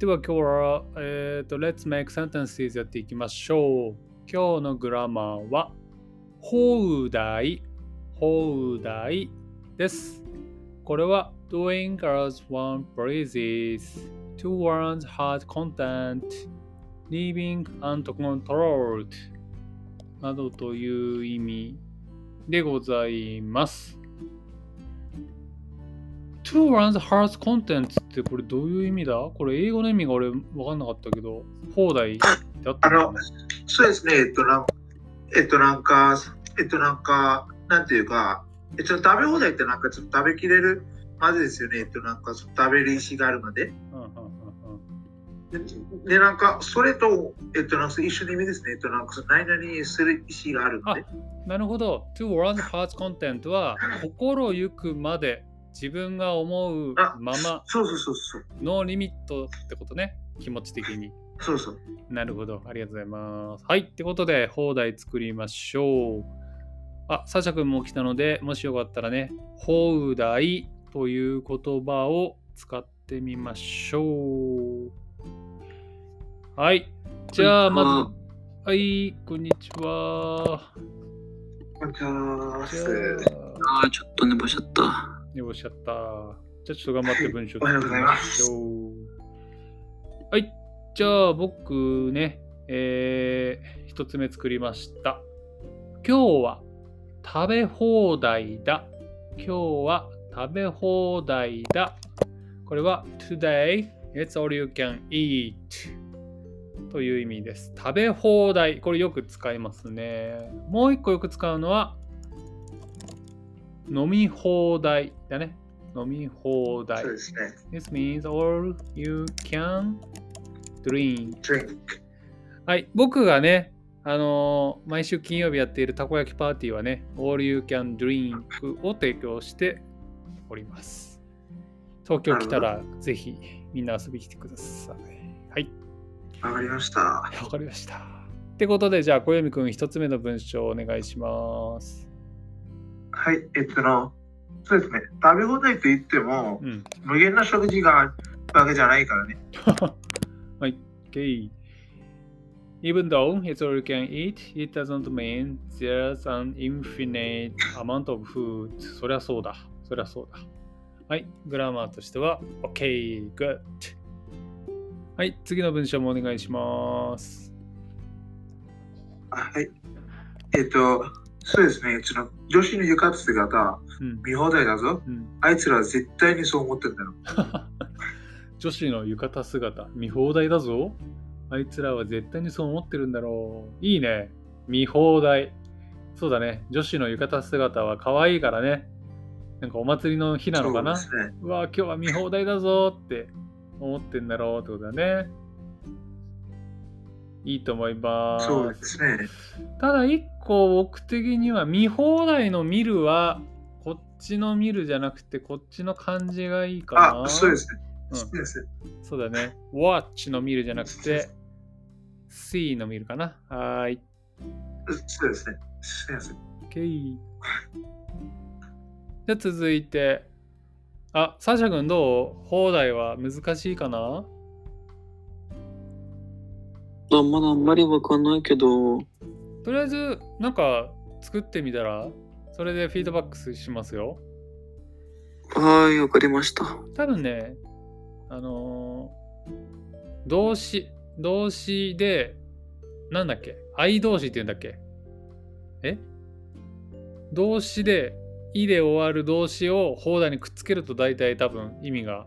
では今日は、えっ、と、Let's make sentences やっていきましょう。今日のグラマーは、放題、放題です。これは、doing as one pleases, to one's hard content, leaving uncontrolled などという意味でございます。Two runs hearts content ってこれどういう意味だ？これ英語の意味が俺分かんなかったけど、放題ってあった？あの、そうですね、えっと、なんえっと、なんか、えっと、なんか、なんていうか、えっと、食べ放題ってなんかちょっと食べきれる？までですよね、えっと、なんか食べる意思があるまで。うんうんうんうん。で、でなんか、それと、えっと、なんか一緒の意味ですね、えっと、なんかその何々する意思があるので。なるほど。two runs hearts content は心ゆくまで自分が思うあまま。ノーリミットってことね。気持ち的に。そうそう。なるほど。ありがとうございます。はい。ってことで、放題作りましょう。あ、サシャ君も来たので、もしよかったらね、放題という言葉を使ってみましょう。はい。じゃあ、まず、はい、こんにちは。こんにちは。あ、ちょっと寝坊しちゃった。よっしゃった。じゃあ、ちょっと頑張って文章おはようございますしょう。はい。じゃあ、僕ね、えー、一つ目作りました。今日は食べ放題だ。今日は食べ放題だ。これは Today, it's all you can eat という意味です。食べ放題。これよく使いますね。もう一個よく使うのは飲み放題だね。飲み放題そう。ですね。This means all you can drink. drink。はい、僕がね、あのー毎週金曜日やっているたこ焼きパーティーはね、All You Can Drink を提供しております。東京来たらぜひみんな遊びに来てください。はい、わかりました。わかりました。ってことで、じゃあ、小読くん一つ目の文章をお願いします。はい、えっとの、そうですね。食べ放題と言っても、うん。無限な食事があるわけじゃないからね。はい、OK。Even though it's all you can eat, it doesn't mean there's an infinite amount of food. そりゃそうだ。そりゃそうだ。はい、グラマーとしては OK, good. はい、次の文章もお願いします。あはい。えっと、そうですね。その女子の浴衣姿、うん。見放題だぞ。うん、あいつらは絶対にそう思ってんだろ。女子の浴衣姿、見放題だぞ。あいつらは絶対にそう思ってるんだろう。いいね。見放題。そうだね。女子の浴衣姿は可愛いからね。なんかお祭りの日なのかなそうね。うわ、今日は見放題だぞって思ってんだろうってことだね。いいと思います。そうですね。ただ一個僕的には見放題の見るはこっちの見るじゃなくてこっちの漢字がいいかな。あ、そうですね。うんそうですね。そうだね。watch の見るじゃなくて see の見るかな。はーい。そうですね。すみません。OK。じゃあ続いて。あ、サシャ君どう？放題は難しいかな？あまだあんまりわかんないけど、とりあえず、なんか作ってみたら、それでフィードバックしますよ。はい、わかりました。多分ね、あのー動詞、動詞で、なんだっけ？愛動詞って言うんだっけ？え？動詞で、いで終わる動詞を放題にくっつけると大体多分意味が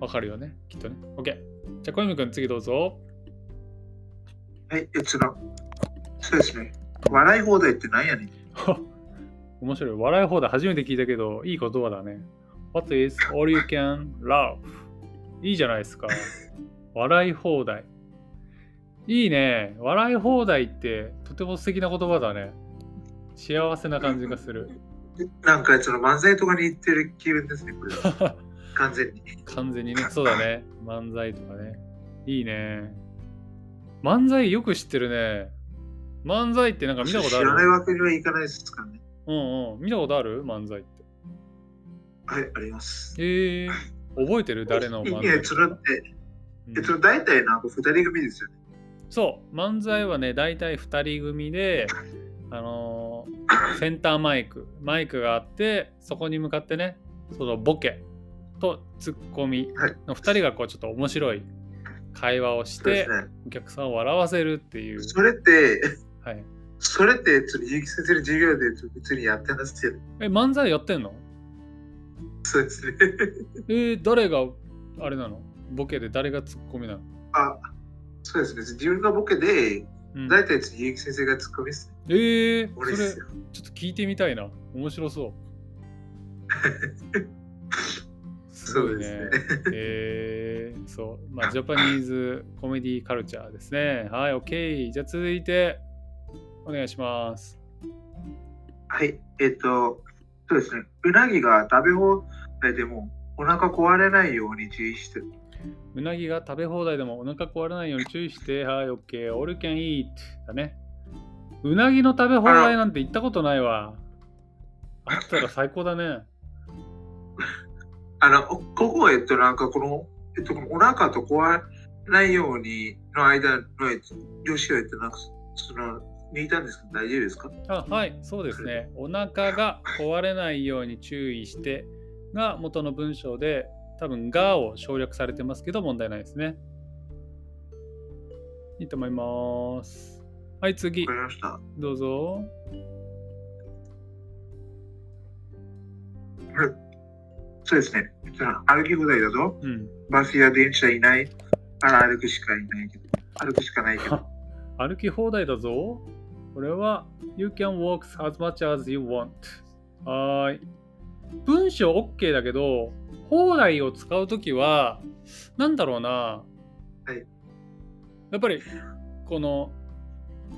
わかるよね。きっとね。OK。じゃあ、小泉くん次どうぞ。はい、えその、そうですね。笑い放題って何やねん。面白い。笑い放題初めて聞いたけど、いい言葉だね。What is all you can laugh? いいじゃないですか。笑い放題。いいね。笑い放題ってとても素敵な言葉だね。幸せな感じがする。なんかその漫才とかに行ってる気分ですね、これは。完全に。完全にね。そうだね。漫才とかね。いいね。漫才よく知ってるね。漫才ってなんか見たことあ知らないるわけにはいかないですからね。うんうん。見たことある？漫才って。はい、あります。えー、覚えてる？誰のいい漫才？ね、それって、うんえっと、大体なんか二人組ですよね。そう漫才はね大体2人組であのーセンターマイクマイクがあってそこに向かってねそのボケとツッコミはいの2人がこうちょっと面白い会話をして。お客さんを笑わせるっていう、それって、はい、それって、その結城先生の授業で普通にやってますよね。え漫才やってんの？そうですね。えー誰があれなの？ボケで誰がツッコミなの、あ、そうですね。自分がボケで、うん、大体結城先生がツッコミですね。えー。ちょっと聞いてみたいな面白そう そうですね。えー、そう。まあ、ジャパニーズコメディカルチャーですね。はい、OK。じゃあ続いて、お願いします。はい。えっと、そうですね。うなぎが食べ放題でもお腹壊れないように注意してる。うなぎが食べ放題でもお腹壊れないように注意して、はい、OK。All can eat だね。うなぎの食べ放題なんて行ったことないわ。あったら最高だね。あの、ここ、えっと、なんかこの、えっと、このお腹と壊れないようにの間の、えっと、女子は、えっと、なんか、その、抜いたんですけど大丈夫ですか？あはい、そうですね。お腹が壊れないように注意してが元の文章で多分がを省略されてますけど問題ないですね。いいと思います。はい、次わか、りました。どうぞ。そうですね。えっと歩き放題だと、うん。バスや電車いないから歩くしかいないけど、歩くしかないけど。歩き放題だぞ。これは You can walk as much as you want. はーい。文章 OK だけど、放題を使うときは、なんだろうな。はい。やっぱり、この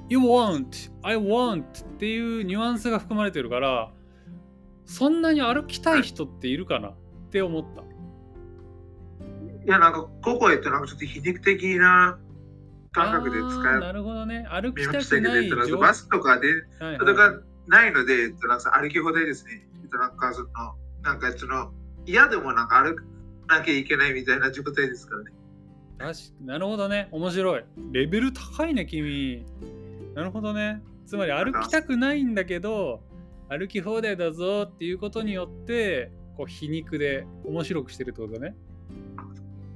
You want, I want っていうニュアンスが含まれてるから、そんなに歩きたい人っているかなって思った。いや、なんか、ここへってなんかちょっと皮肉的な感覚で使う。なるほどね。歩きたくないバスとかで、はいそれがないので、えっとなんか歩き放題ですね。えっとなんかその、なんかその、嫌でもなんか歩かなきゃいけないみたいな状態ですからね。確かなるほどね。面白い。レベル高いね、君。なるほどね。つまり歩きたくないんだけど、歩き放題だぞっていうことによって、こう皮肉で面白くしてるってことね。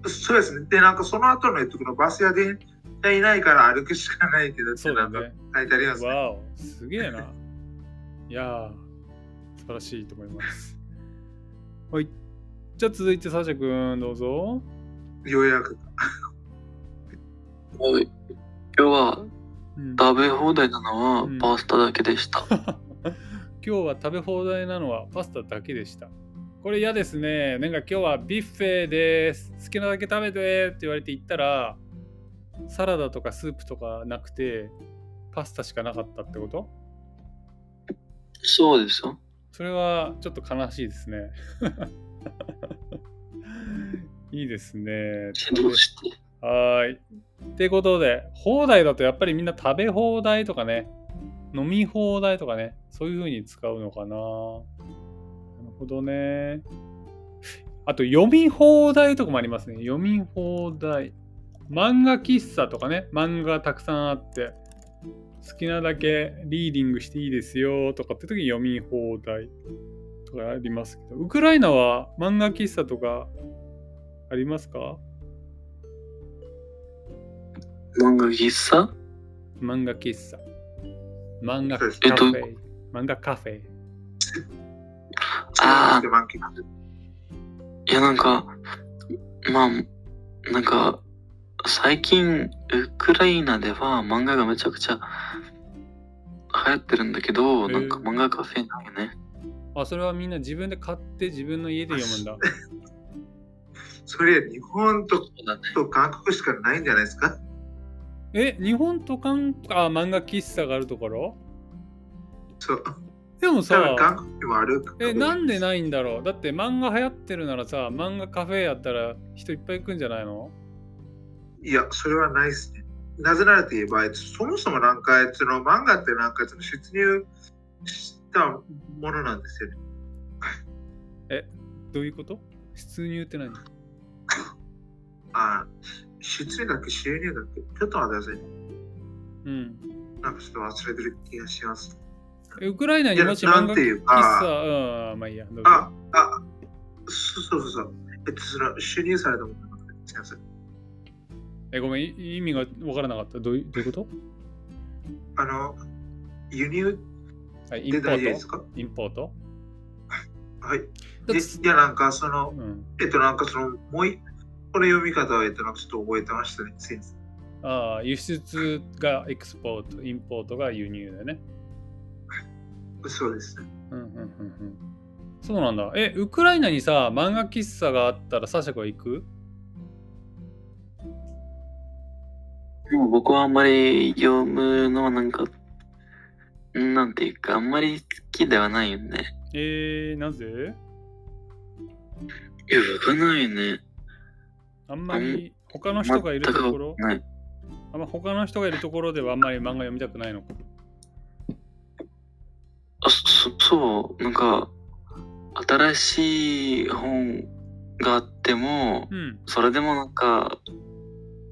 そうですね。で、なんかその後の、えっと、このバスや電車いないから歩くしかないけどってなんか。書いてありますね。わお、すげえな。いやー、素晴らしいと思います。はい。じゃあ続いてサシャ君どうぞ。ようやく。はい。今日はうん食べ放題なのうんはパスタだけでした。今日は食べ放題なのはパスタだけでした。これ嫌ですね。なんか今日はビュッフェです。好きなだけ食べてって言われて行ったら、サラダとかスープとかなくて、パスタしかなかったってこと？そうですよ。それはちょっと悲しいですね。いいですね。どうして？はーい。ってことで、放題だとやっぱりみんな食べ放題とかね、飲み放題とかね、そういう風に使うのかな。なるほどね。あと、読み放題とかもありますね。読み放題。漫画喫茶とかね、漫画たくさんあって、好きなだけリーディングしていいですよとかって時に読み放題とかありますけど、ウクライナは漫画喫茶とかありますか？漫画喫茶？漫画喫茶。漫画カフえっとェ。漫画カフェ。あで満喫いやなんか、まあ、なんか、最近、ウクライナでは漫画がめちゃくちゃ流行ってるんだけど、なんか漫画カフェないよね。あ、それはみんな自分で買って自分の家で読むんだ。それ、日本と。と韓国しかないんじゃないですか？え、日本と韓国、あ、漫画喫茶があるところ？そう。でもさ、韓国にもある。え、なんでないんだろう？だって漫画流行ってるならさ、漫画カフェやったら人いっぱい行くんじゃないの？いや、それはないですね。なぜならといえば、そもそもなんか、その漫画ってなんかその出入したものなんですよね。どういうこと？出入って何？あ出演だっけ？収入だっけ？ちょっと待ってください。うん。なんかちょっと忘れてる気がします。えウクライナにもし漫画喫茶、うん、まあいいや。あ、あ、そうそうそう。えっと、その、収入されたものなのですいません。え、ごめん、い意味がわからなかった。どういうどういうこあの、輸入？とあインでポート？インポート？はい。だでいや、なんかその、うん。えっと、なんかその、もうい、この読み方は、えっと、なんかちょっと覚えてましたね、先生。ああ、輸出がエクスポート、インポートが輸入だよね。そうですね。うんうんうんうん。そうなんだ。え、ウクライナにさ、漫画喫茶があったらサシャコは行く？もう僕はあんまり読むのはなんか、なんていうか、あんまり好きではないよね。えー、なぜ？いや、わかんないよね。あんまり他の人がいるところ？あんま他の人がいるところではあんまり漫画読みたくないのか？そ、そう、なんか、新しい本があっても、うん。それでもなんか、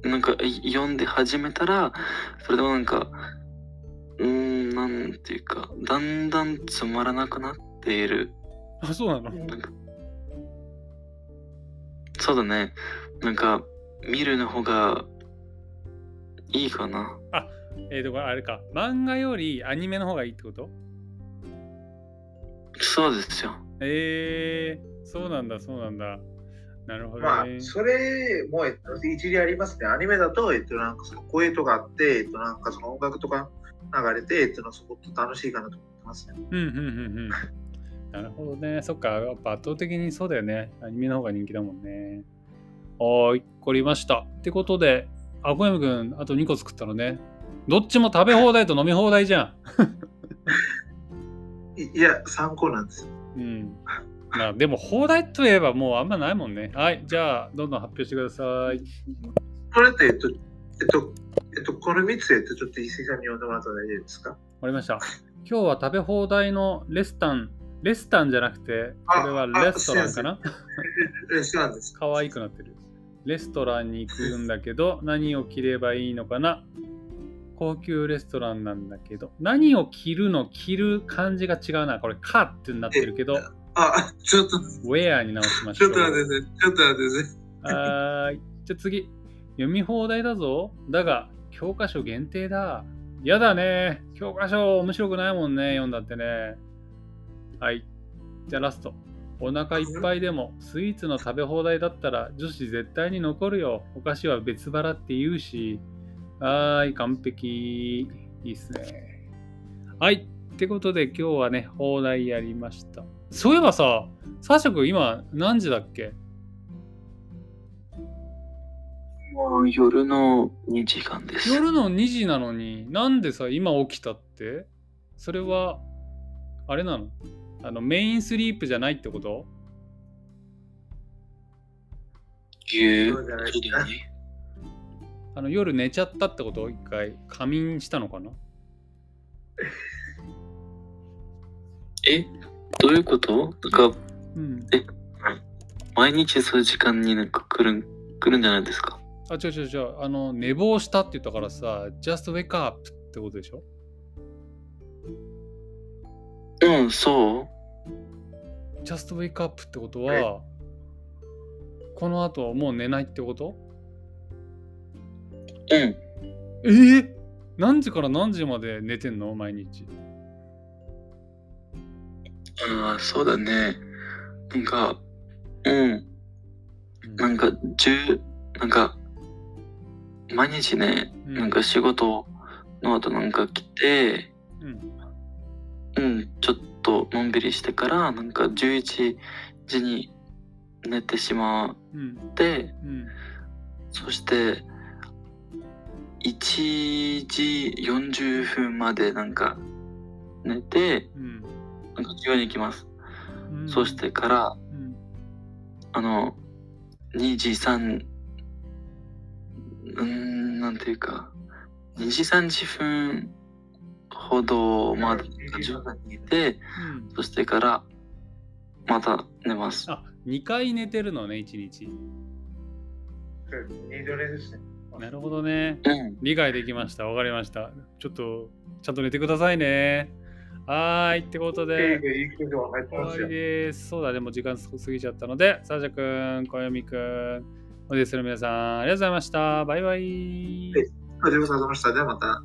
なんかい読んで始めたら、それでもなんか、うーん、なんていうか、だんだんつまらなくなっている。あ、そうなの？なんか、そうだね。なんか、見るの方がいいかな。えー、と、あれか。漫画よりアニメの方がいいってこと？そうですよ。えー、そうなんだ、そうなんだ。なるほどね。まあ、それも、えっと、一理ありますね。アニメだと、えっと、なんかその声とかあって、えっと、なんかその音楽とか流れて、えっと、すごく楽しいかなと思ってますね。うんうんうんうん。なるほどね。そっか、やっぱ圧倒的にそうだよね。アニメの方が人気だもんね。はーい、わかりました。ってことで、あこやむくん、あと2個作ったのね。どっちも食べ放題と飲み放題じゃいいや、参考なんですよ。ん。うん。まあ、でも放題といえばもうあんまないもんね。はい、じゃあ、どんどん発表してください。これって、えっと、えっと、えっと、この3つ、えっと、ちょっと石井さんに読んでもらったら大丈夫ですか？わかりました。今日は食べ放題のレスタン、レスタンじゃなくて、これはレストランかな？レストランです。可愛くなってる。レストランに行くんだけど、何を着ればいいのかな？高級レストランなんだけど、何を着るの着る感じが違うな。これ、カってなってるけど、あ、ちょっと、ウェアに直しましちょう。ょっと待って。ちょっと待って。はーい。じゃあ次。読み放題だぞ。だが、教科書限定だ。やだね。教科書面白くないもんね。読んだってね。はい。じゃあラスト。お腹いっぱいでもスイーツの食べ放題だったら女子絶対に残るよ。お菓子は別腹って言うし。はーい、完璧。いいっすね。はい。ってことで今日はね、放題やりました。そういえばさ、サーシャ君今何時だっけ？もう夜の2時間です。夜の2時なのになんでさ今起きたって？それはあれなの？あのメインスリープじゃないってこと？いうそうね。あの夜寝ちゃったってこと一回仮眠したのかな？え？どういうこと？なんか、うん。毎日そういう時間になんか来るん、来るんじゃないですか？あ違う違う違う。あの寝坊したって言ったからさ just wake up ってことでしょ？うん、そう。just wake up ってことはこの後もう寝ないってこと？うん。えー、何時から何時まで寝てんの？毎日ああ、そうだね。なんか、うん。うんなんか、十、なんか、毎日ね、うんなんか仕事の後なんか来て、うんうん、ちょっとのんびりしてから、なんか11時に寝てしまうんって、うんそして、1時40分までなんか寝て、うんなんか授業に行きます。うんそしてから、うんあの、2時3、うーん、なんていうか、2時3時分ほどまで授業にいて、うんそしてから、また寝ます。あ、2回寝てるのね、1日。二度寝ですね。なるほどね。うん。理解できました。わかりました。ちょっと、ちゃんと寝てくださいね。はーい。ってことで、いいことが入って終わ。です。そうだ、でも時間過ぎちゃったので、サージャ君、小読くん、おですの皆さん、ありがとうございました。バイバイ。はいありがとうございました。ではまた。